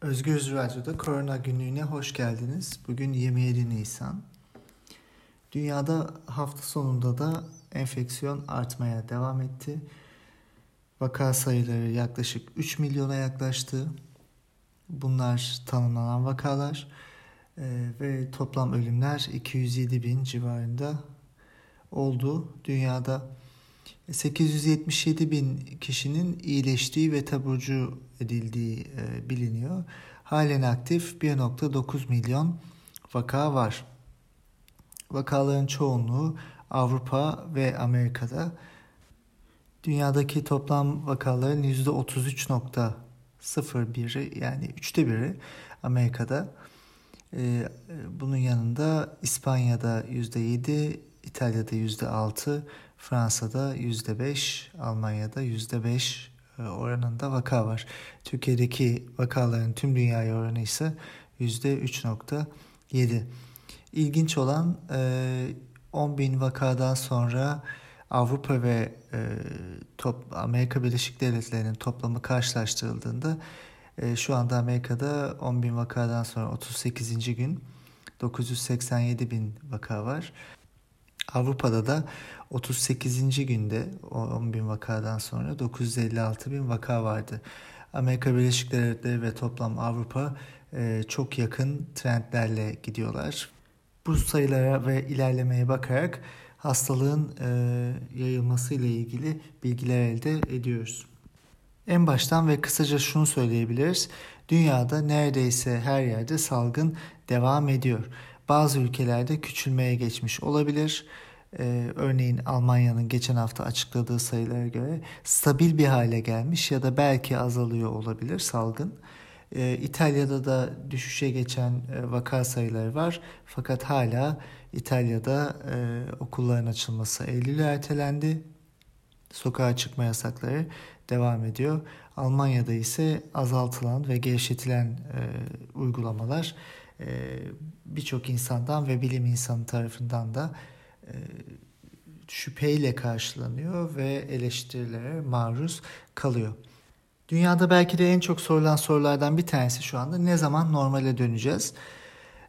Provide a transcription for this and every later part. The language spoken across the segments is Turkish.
Özgür Radyo'da Korona Günlüğü'ne hoş geldiniz. Bugün 27 Nisan. Dünyada hafta sonunda da enfeksiyon artmaya devam etti. Vaka sayıları yaklaşık 3 milyona yaklaştı. Bunlar tanımlanan vakalar ee, ve toplam ölümler 207 bin civarında oldu. Dünyada 877 bin kişinin iyileştiği ve taburcu edildiği e, biliniyor. Halen aktif 1.9 milyon vaka var. Vakaların çoğunluğu Avrupa ve Amerika'da. Dünyadaki toplam vakaların %33.01'i yani üçte biri Amerika'da. E, bunun yanında İspanya'da %7, İtalya'da %6, Fransa'da %5, Almanya'da %5 e, oranında vaka var. Türkiye'deki vakaların tüm dünyaya oranı ise %3.7. İlginç olan 10 e, bin vakadan sonra Avrupa ve e, top, Amerika Birleşik Devletleri'nin toplamı karşılaştırıldığında şu anda Amerika'da 10 bin vakadan sonra 38. gün 987 bin vaka var. Avrupa'da da 38. günde 10 bin vakadan sonra 956 bin vaka vardı. Amerika Birleşik Devletleri ve toplam Avrupa e, çok yakın trendlerle gidiyorlar. Bu sayılara ve ilerlemeye bakarak hastalığın e, yayılması ile ilgili bilgiler elde ediyoruz. En baştan ve kısaca şunu söyleyebiliriz. Dünyada neredeyse her yerde salgın devam ediyor. Bazı ülkelerde küçülmeye geçmiş olabilir. Ee, örneğin Almanya'nın geçen hafta açıkladığı sayılara göre stabil bir hale gelmiş ya da belki azalıyor olabilir salgın. Ee, İtalya'da da düşüşe geçen e, vaka sayıları var fakat hala İtalya'da e, okulların açılması Eylül'e ertelendi. Sokağa çıkma yasakları devam ediyor. Almanya'da ise azaltılan ve gevşetilen e, uygulamalar e, birçok insandan ve bilim insanı tarafından da e, şüpheyle karşılanıyor ve eleştirilere maruz kalıyor. Dünyada belki de en çok sorulan sorulardan bir tanesi şu anda ne zaman normale döneceğiz?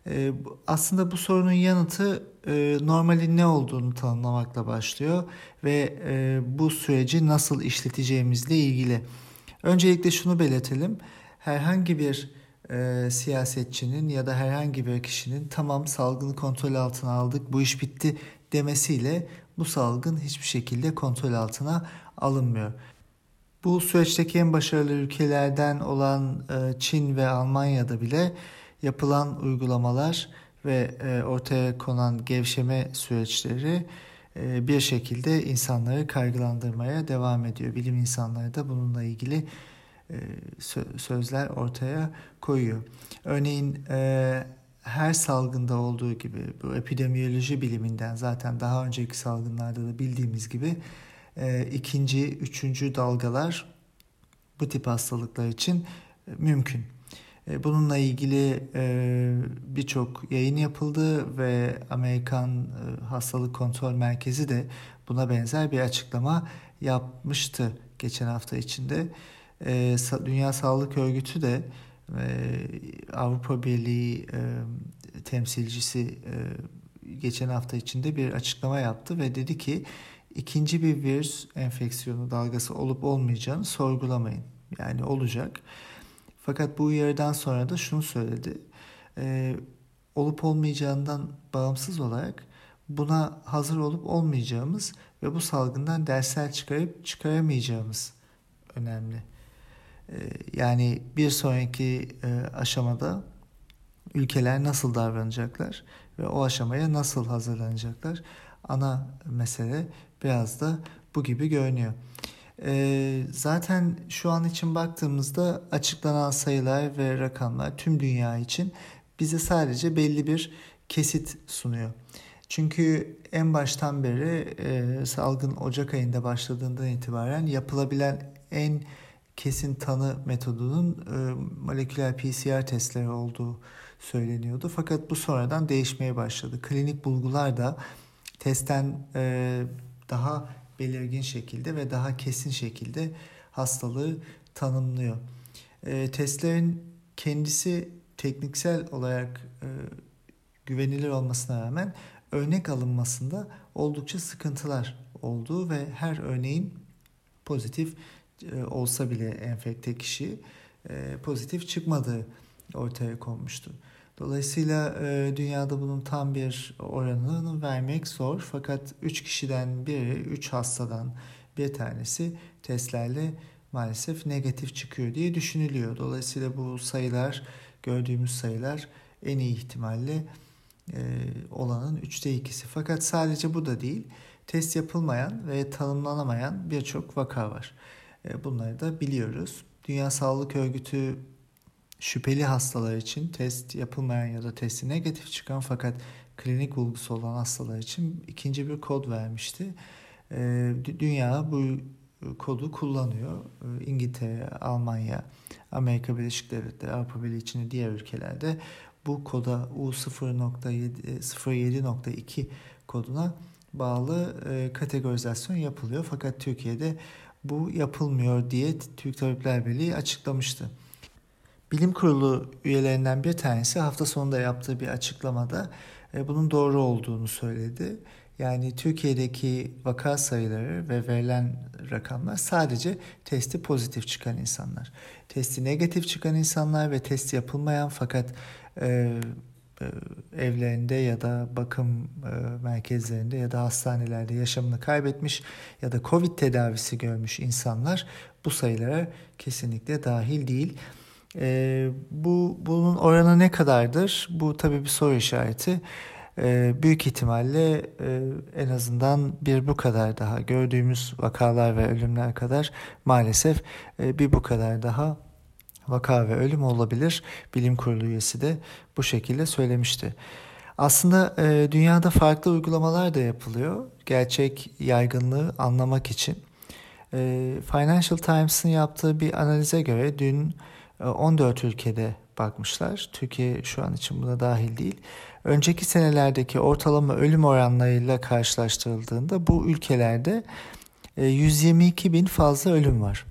E, aslında bu sorunun yanıtı e, normalin ne olduğunu tanımlamakla başlıyor ve bu süreci nasıl işleteceğimizle ilgili. Öncelikle şunu belirtelim. Herhangi bir e, siyasetçinin ya da herhangi bir kişinin tamam salgını kontrol altına aldık bu iş bitti demesiyle bu salgın hiçbir şekilde kontrol altına alınmıyor. Bu süreçteki en başarılı ülkelerden olan e, Çin ve Almanya'da bile yapılan uygulamalar ve e, ortaya konan gevşeme süreçleri e, bir şekilde insanları kaygılandırmaya devam ediyor. Bilim insanları da bununla ilgili sözler ortaya koyuyor. Örneğin her salgında olduğu gibi bu epidemiyoloji biliminden zaten daha önceki salgınlarda da bildiğimiz gibi e, ikinci, üçüncü dalgalar bu tip hastalıklar için e, mümkün. E, bununla ilgili e, birçok yayın yapıldı ve Amerikan Hastalık Kontrol Merkezi de buna benzer bir açıklama yapmıştı geçen hafta içinde. Dünya Sağlık Örgütü de Avrupa Birliği e, temsilcisi e, geçen hafta içinde bir açıklama yaptı ve dedi ki ikinci bir virüs enfeksiyonu dalgası olup olmayacağını sorgulamayın. Yani olacak. Fakat bu uyarıdan sonra da şunu söyledi. E, olup olmayacağından bağımsız olarak buna hazır olup olmayacağımız ve bu salgından dersler çıkarıp çıkaramayacağımız önemli. Ee, yani bir sonraki e, aşamada ülkeler nasıl davranacaklar ve o aşamaya nasıl hazırlanacaklar? Ana mesele biraz da bu gibi görünüyor. Ee, zaten şu an için baktığımızda açıklanan sayılar ve rakamlar tüm dünya için bize sadece belli bir kesit sunuyor. Çünkü en baştan beri e, salgın Ocak ayında başladığından itibaren yapılabilen en kesin tanı metodunun e, moleküler PCR testleri olduğu söyleniyordu. Fakat bu sonradan değişmeye başladı. Klinik bulgular da testten e, daha belirgin şekilde ve daha kesin şekilde hastalığı tanımlıyor. E, testlerin kendisi tekniksel olarak e, güvenilir olmasına rağmen örnek alınmasında oldukça sıkıntılar olduğu ve her örneğin pozitif olsa bile enfekte kişi e, pozitif çıkmadığı ortaya konmuştu. Dolayısıyla e, dünyada bunun tam bir oranını vermek zor fakat 3 kişiden biri 3 hastadan bir tanesi testlerle maalesef negatif çıkıyor diye düşünülüyor. Dolayısıyla bu sayılar gördüğümüz sayılar en iyi ihtimalle e, olanın üçte ikisi. Fakat sadece bu da değil. Test yapılmayan ve tanımlanamayan birçok vaka var. E, bunları da biliyoruz. Dünya Sağlık Örgütü şüpheli hastalar için test yapılmayan ya da testi negatif çıkan fakat klinik bulgusu olan hastalar için ikinci bir kod vermişti. E, dünya bu kodu kullanıyor. Ee, İngiltere, Almanya, Amerika Birleşik Devletleri, Avrupa Birliği içinde diğer ülkelerde bu koda U0.7.2 koduna bağlı e, kategorizasyon yapılıyor. Fakat Türkiye'de bu yapılmıyor diye Türk Tabipler Birliği açıklamıştı. Bilim Kurulu üyelerinden bir tanesi hafta sonunda yaptığı bir açıklamada e, bunun doğru olduğunu söyledi. Yani Türkiye'deki vaka sayıları ve verilen rakamlar sadece testi pozitif çıkan insanlar. Testi negatif çıkan insanlar ve test yapılmayan fakat e, evlerinde ya da bakım e, merkezlerinde ya da hastanelerde yaşamını kaybetmiş ya da Covid tedavisi görmüş insanlar bu sayılara kesinlikle dahil değil. E, bu bunun oranı ne kadardır? Bu tabii bir soru işareti. Büyük ihtimalle e, en azından bir bu kadar daha gördüğümüz vakalar ve ölümler kadar maalesef e, bir bu kadar daha vaka ve ölüm olabilir. Bilim kurulu üyesi de bu şekilde söylemişti. Aslında e, dünyada farklı uygulamalar da yapılıyor. Gerçek yaygınlığı anlamak için. Financial Times'ın yaptığı bir analize göre dün 14 ülkede bakmışlar. Türkiye şu an için buna dahil değil önceki senelerdeki ortalama ölüm oranlarıyla karşılaştırıldığında bu ülkelerde 122 e, bin fazla ölüm var.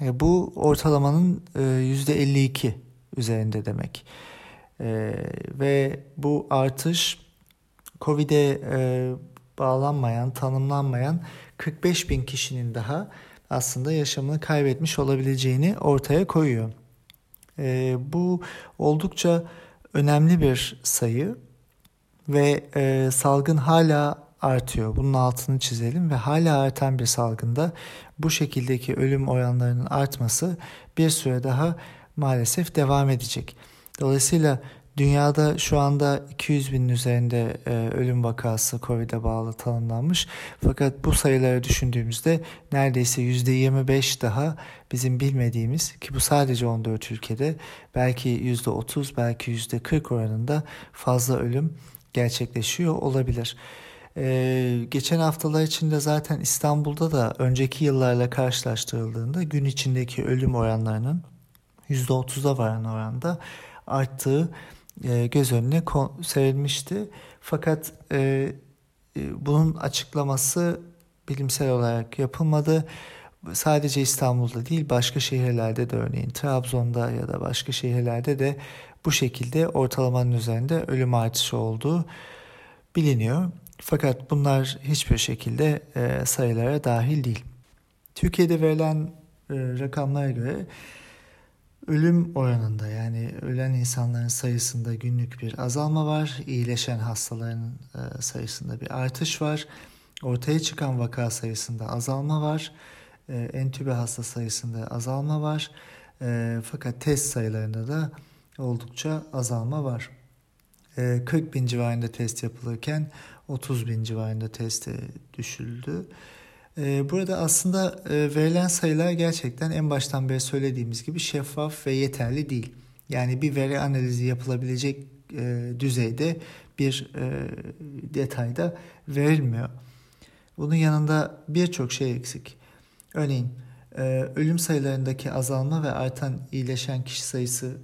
E, bu ortalamanın %52 e, üzerinde demek. Ve bu artış Covid'e bağlanmayan, tanımlanmayan 45 bin kişinin daha aslında yaşamını kaybetmiş olabileceğini ortaya koyuyor. Bu oldukça önemli bir sayı ve e, salgın hala artıyor. Bunun altını çizelim ve hala artan bir salgında bu şekildeki ölüm oranlarının artması bir süre daha maalesef devam edecek. Dolayısıyla Dünyada şu anda 200 binin üzerinde e, ölüm vakası COVID'e bağlı tanımlanmış. Fakat bu sayıları düşündüğümüzde neredeyse %25 daha bizim bilmediğimiz ki bu sadece 14 ülkede belki %30 belki %40 oranında fazla ölüm gerçekleşiyor olabilir. Ee, geçen haftalar içinde zaten İstanbul'da da önceki yıllarla karşılaştırıldığında gün içindeki ölüm oranlarının %30'a varan oranda arttığı e, göz önüne serilmişti. Fakat e, e, bunun açıklaması bilimsel olarak yapılmadı. Sadece İstanbul'da değil başka şehirlerde de örneğin Trabzon'da ya da başka şehirlerde de bu şekilde ortalamanın üzerinde ölüm artışı olduğu biliniyor. Fakat bunlar hiçbir şekilde e, sayılara dahil değil. Türkiye'de verilen e, rakamlara göre Ölüm oranında yani ölen insanların sayısında günlük bir azalma var. İyileşen hastaların e, sayısında bir artış var. Ortaya çıkan vaka sayısında azalma var. E, entübe hasta sayısında azalma var. E, fakat test sayılarında da oldukça azalma var. 40 bin civarında test yapılırken 30 bin civarında teste düşüldü. Ee, burada aslında e, verilen sayılar gerçekten en baştan beri söylediğimiz gibi şeffaf ve yeterli değil. Yani bir veri analizi yapılabilecek e, düzeyde bir e, detayda verilmiyor. Bunun yanında birçok şey eksik. Örneğin ölüm sayılarındaki azalma ve artan iyileşen kişi sayısı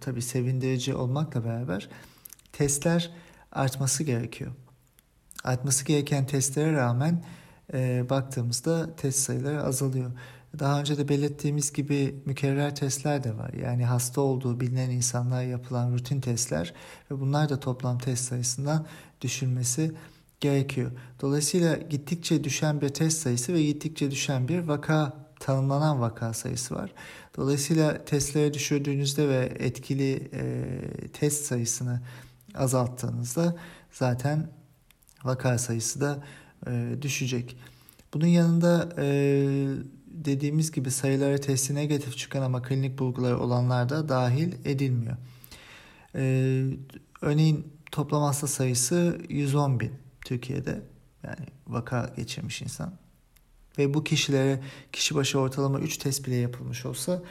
tabii sevindirici olmakla beraber testler artması gerekiyor. Artması gereken testlere rağmen e, baktığımızda test sayıları azalıyor. Daha önce de belirttiğimiz gibi mükerrer testler de var. Yani hasta olduğu bilinen insanlar yapılan rutin testler ve bunlar da toplam test sayısından düşülmesi gerekiyor. Dolayısıyla gittikçe düşen bir test sayısı ve gittikçe düşen bir vaka tanımlanan vaka sayısı var. Dolayısıyla testlere düşürdüğünüzde ve etkili e, test sayısını azalttığınızda zaten vaka sayısı da e, düşecek. Bunun yanında e, dediğimiz gibi sayıları testi negatif çıkan ama klinik bulguları olanlar da dahil edilmiyor. E, örneğin toplam hasta sayısı 110 bin Türkiye'de yani vaka geçirmiş insan. Ve bu kişilere kişi başı ortalama 3 test bile yapılmış olsa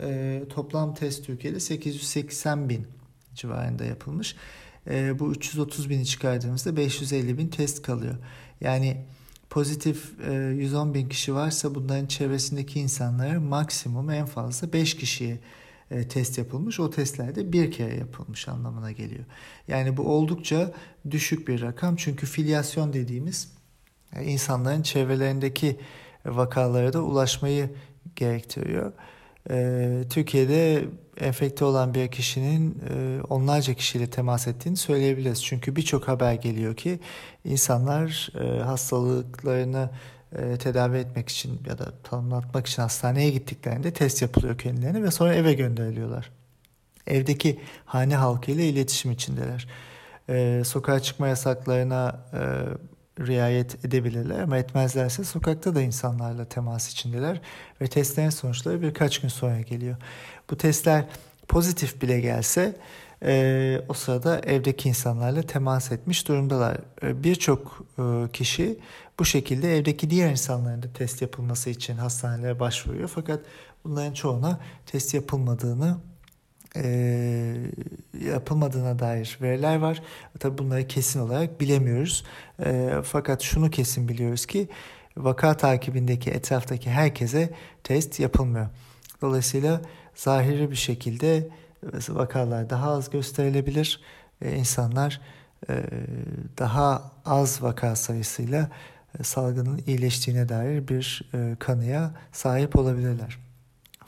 e, toplam test Türkiye'de 880 bin civarında yapılmış. E, bu 330 bini çıkardığımızda 550 bin test kalıyor. Yani pozitif e, 110 bin kişi varsa bunların çevresindeki insanlara maksimum en fazla 5 kişiye e, test yapılmış. O testlerde bir kere yapılmış anlamına geliyor. Yani bu oldukça düşük bir rakam. Çünkü filyasyon dediğimiz e, insanların çevrelerindeki vakalara da ulaşmayı gerektiriyor. E, Türkiye'de enfekte olan bir kişinin e, onlarca kişiyle temas ettiğini söyleyebiliriz. Çünkü birçok haber geliyor ki insanlar e, hastalıklarını e, tedavi etmek için ya da tanımlatmak için hastaneye gittiklerinde test yapılıyor kendilerine ve sonra eve gönderiliyorlar. Evdeki hane halkıyla iletişim içindeler. E, sokağa çıkma yasaklarına e, riayet edebilirler ama etmezlerse sokakta da insanlarla temas içindeler ve testlerin sonuçları birkaç gün sonra geliyor. Bu testler pozitif bile gelse e, o sırada evdeki insanlarla temas etmiş durumdalar. E, Birçok e, kişi bu şekilde evdeki diğer insanların da test yapılması için hastanelere başvuruyor. Fakat bunların çoğuna test yapılmadığını e, yapılmadığına dair veriler var. Tabi bunları kesin olarak bilemiyoruz. E, fakat şunu kesin biliyoruz ki vaka takibindeki etraftaki herkese test yapılmıyor. Dolayısıyla zahiri bir şekilde vakalar daha az gösterilebilir. E, insanlar e, daha az vaka sayısıyla salgının iyileştiğine dair bir kanıya sahip olabilirler.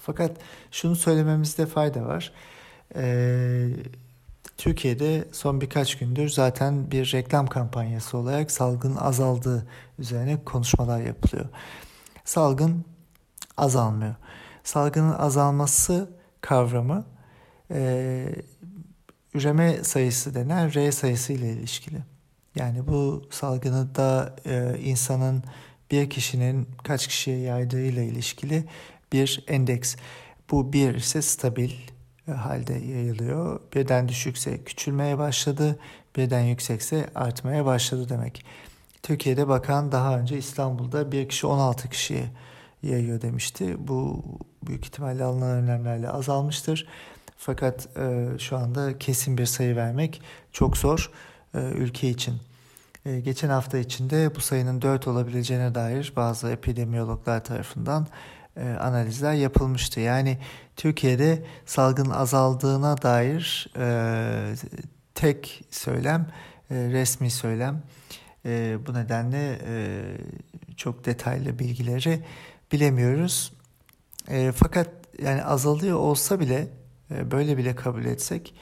Fakat şunu söylememizde fayda var. Ee, Türkiye'de son birkaç gündür zaten bir reklam kampanyası olarak salgın azaldığı üzerine konuşmalar yapılıyor. Salgın azalmıyor. Salgının azalması kavramı e, üreme sayısı denen R sayısı ile ilişkili. Yani bu salgını da e, insanın bir kişinin kaç kişiye yaydığı ile ilişkili bir endeks. Bu bir ise stabil halde yayılıyor. Birden düşükse küçülmeye başladı, birden yüksekse artmaya başladı demek. Türkiye'de bakan daha önce İstanbul'da bir kişi 16 kişiye yayıyor demişti. Bu büyük ihtimalle alınan önlemlerle azalmıştır. Fakat e, şu anda kesin bir sayı vermek çok zor e, ülke için. E, geçen hafta içinde bu sayının 4 olabileceğine dair bazı epidemiyologlar tarafından e, analizler yapılmıştı. Yani Türkiye'de salgın azaldığına dair e, tek söylem e, resmi söylem. E, bu nedenle e, çok detaylı bilgileri bilemiyoruz. E, fakat yani azalıyor olsa bile e, böyle bile kabul etsek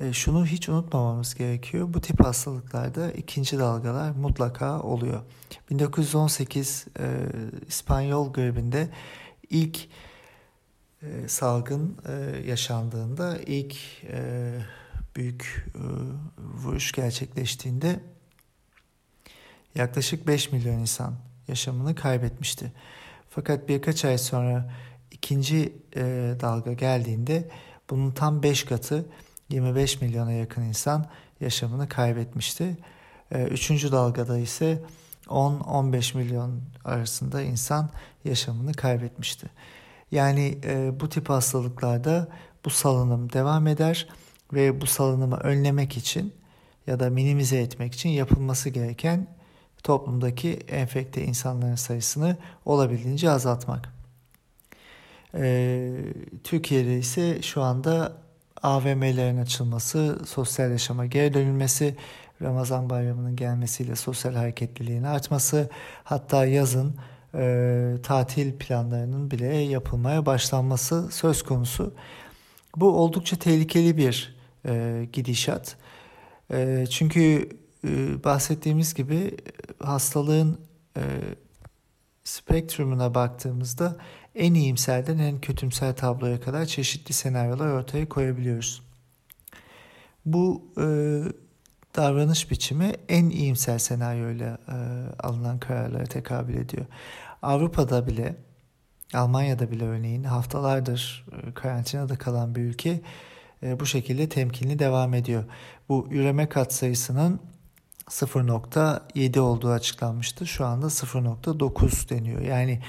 e, şunu hiç unutmamamız gerekiyor. Bu tip hastalıklarda ikinci dalgalar mutlaka oluyor. 1918 e, İspanyol gribinde ilk e, salgın e, yaşandığında ilk e, büyük e, vuruş gerçekleştiğinde yaklaşık 5 milyon insan yaşamını kaybetmişti. Fakat birkaç ay sonra ikinci e, dalga geldiğinde bunun tam 5 katı 25 milyona yakın insan yaşamını kaybetmişti. E, üçüncü dalgada ise 10-15 milyon arasında insan yaşamını kaybetmişti. Yani e, bu tip hastalıklarda bu salınım devam eder ve bu salınımı önlemek için ya da minimize etmek için yapılması gereken toplumdaki enfekte insanların sayısını olabildiğince azaltmak. Ee, Türkiye'de ise şu anda AVM'lerin açılması, sosyal yaşama geri dönülmesi Ramazan bayramının gelmesiyle sosyal hareketliliğin artması hatta yazın e, tatil planlarının bile yapılmaya başlanması söz konusu. Bu oldukça tehlikeli bir e, gidişat. E, çünkü e, bahsettiğimiz gibi hastalığın e, spektrumuna baktığımızda en iyimserden en kötümser tabloya kadar çeşitli senaryolar ortaya koyabiliyoruz. Bu e, davranış biçimi en iyimser senaryoyla e, alınan kararlara tekabül ediyor. Avrupa'da bile, Almanya'da bile örneğin haftalardır e, karantinada kalan bir ülke e, bu şekilde temkinli devam ediyor. Bu üreme katsayısının 0.7 olduğu açıklanmıştı. Şu anda 0.9 deniyor. Yani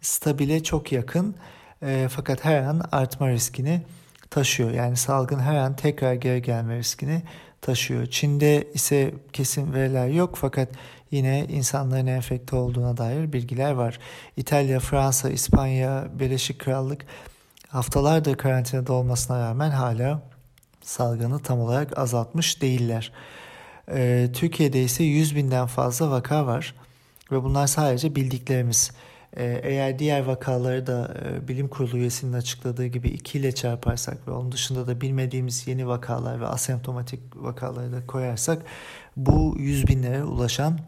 stabile çok yakın e, fakat her an artma riskini taşıyor. Yani salgın her an tekrar geri gelme riskini taşıyor. Çin'de ise kesin veriler yok fakat yine insanların enfekte olduğuna dair bilgiler var. İtalya, Fransa, İspanya, Birleşik Krallık haftalardır karantinada olmasına rağmen hala salgını tam olarak azaltmış değiller. Ee, Türkiye'de ise 100 binden fazla vaka var ve bunlar sadece bildiklerimiz. Ee, eğer diğer vakaları da e, bilim kurulu üyesinin açıkladığı gibi 2 ile çarparsak ve onun dışında da bilmediğimiz yeni vakalar ve asemptomatik vakaları da koyarsak bu 100 binlere ulaşan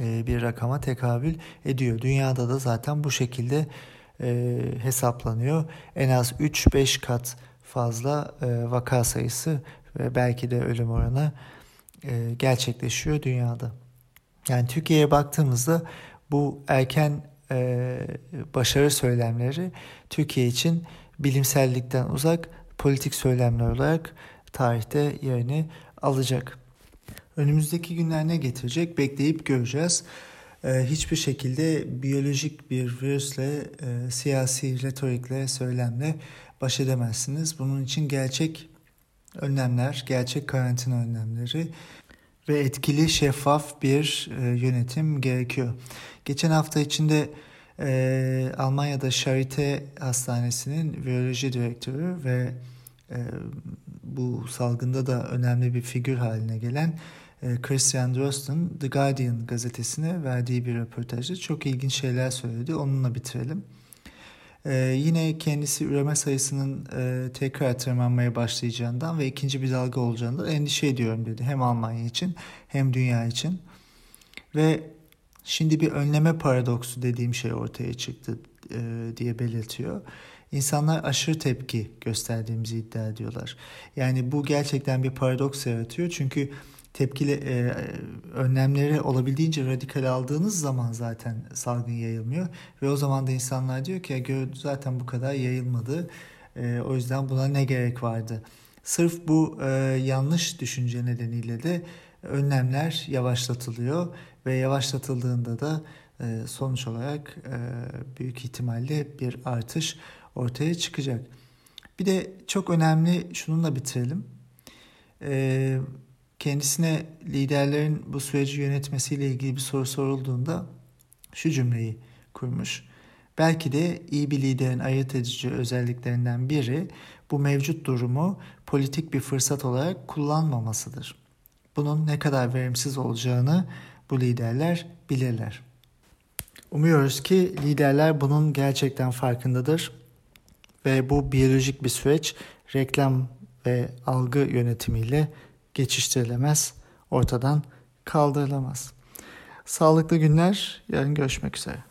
e, bir rakama tekabül ediyor. Dünyada da zaten bu şekilde e, hesaplanıyor. En az 3-5 kat fazla vaka sayısı ve belki de ölüm oranı gerçekleşiyor dünyada. Yani Türkiye'ye baktığımızda bu erken e, başarı söylemleri Türkiye için bilimsellikten uzak politik söylemler olarak tarihte yerini alacak. Önümüzdeki günler ne getirecek bekleyip göreceğiz. Ee, hiçbir şekilde biyolojik bir virüsle, e, siyasi retorikle, söylemle baş edemezsiniz. Bunun için gerçek önlemler, gerçek karantina önlemleri ve etkili, şeffaf bir e, yönetim gerekiyor. Geçen hafta içinde e, Almanya'da Charité Hastanesi'nin viroloji direktörü ve e, bu salgında da önemli bir figür haline gelen e, Christian Drosten The Guardian gazetesine verdiği bir röportajda çok ilginç şeyler söyledi. Onunla bitirelim. Ee, yine kendisi üreme sayısının e, tekrar tırmanmaya başlayacağından ve ikinci bir dalga olacağından endişe ediyorum dedi. Hem Almanya için hem dünya için. Ve şimdi bir önleme paradoksu dediğim şey ortaya çıktı e, diye belirtiyor. İnsanlar aşırı tepki gösterdiğimizi iddia ediyorlar. Yani bu gerçekten bir paradoks yaratıyor. Çünkü tepkili e, önlemleri olabildiğince radikal aldığınız zaman zaten salgın yayılmıyor ve o zaman da insanlar diyor ki zaten bu kadar yayılmadı e, o yüzden buna ne gerek vardı. Sırf bu e, yanlış düşünce nedeniyle de önlemler yavaşlatılıyor ve yavaşlatıldığında da e, sonuç olarak e, büyük ihtimalle bir artış ortaya çıkacak. Bir de çok önemli şununla bitirelim. E, kendisine liderlerin bu süreci yönetmesiyle ilgili bir soru sorulduğunda şu cümleyi kurmuş. Belki de iyi bir liderin ayırt edici özelliklerinden biri bu mevcut durumu politik bir fırsat olarak kullanmamasıdır. Bunun ne kadar verimsiz olacağını bu liderler bilirler. Umuyoruz ki liderler bunun gerçekten farkındadır ve bu biyolojik bir süreç reklam ve algı yönetimiyle geçiştirilemez, ortadan kaldırılamaz. Sağlıklı günler, yarın görüşmek üzere.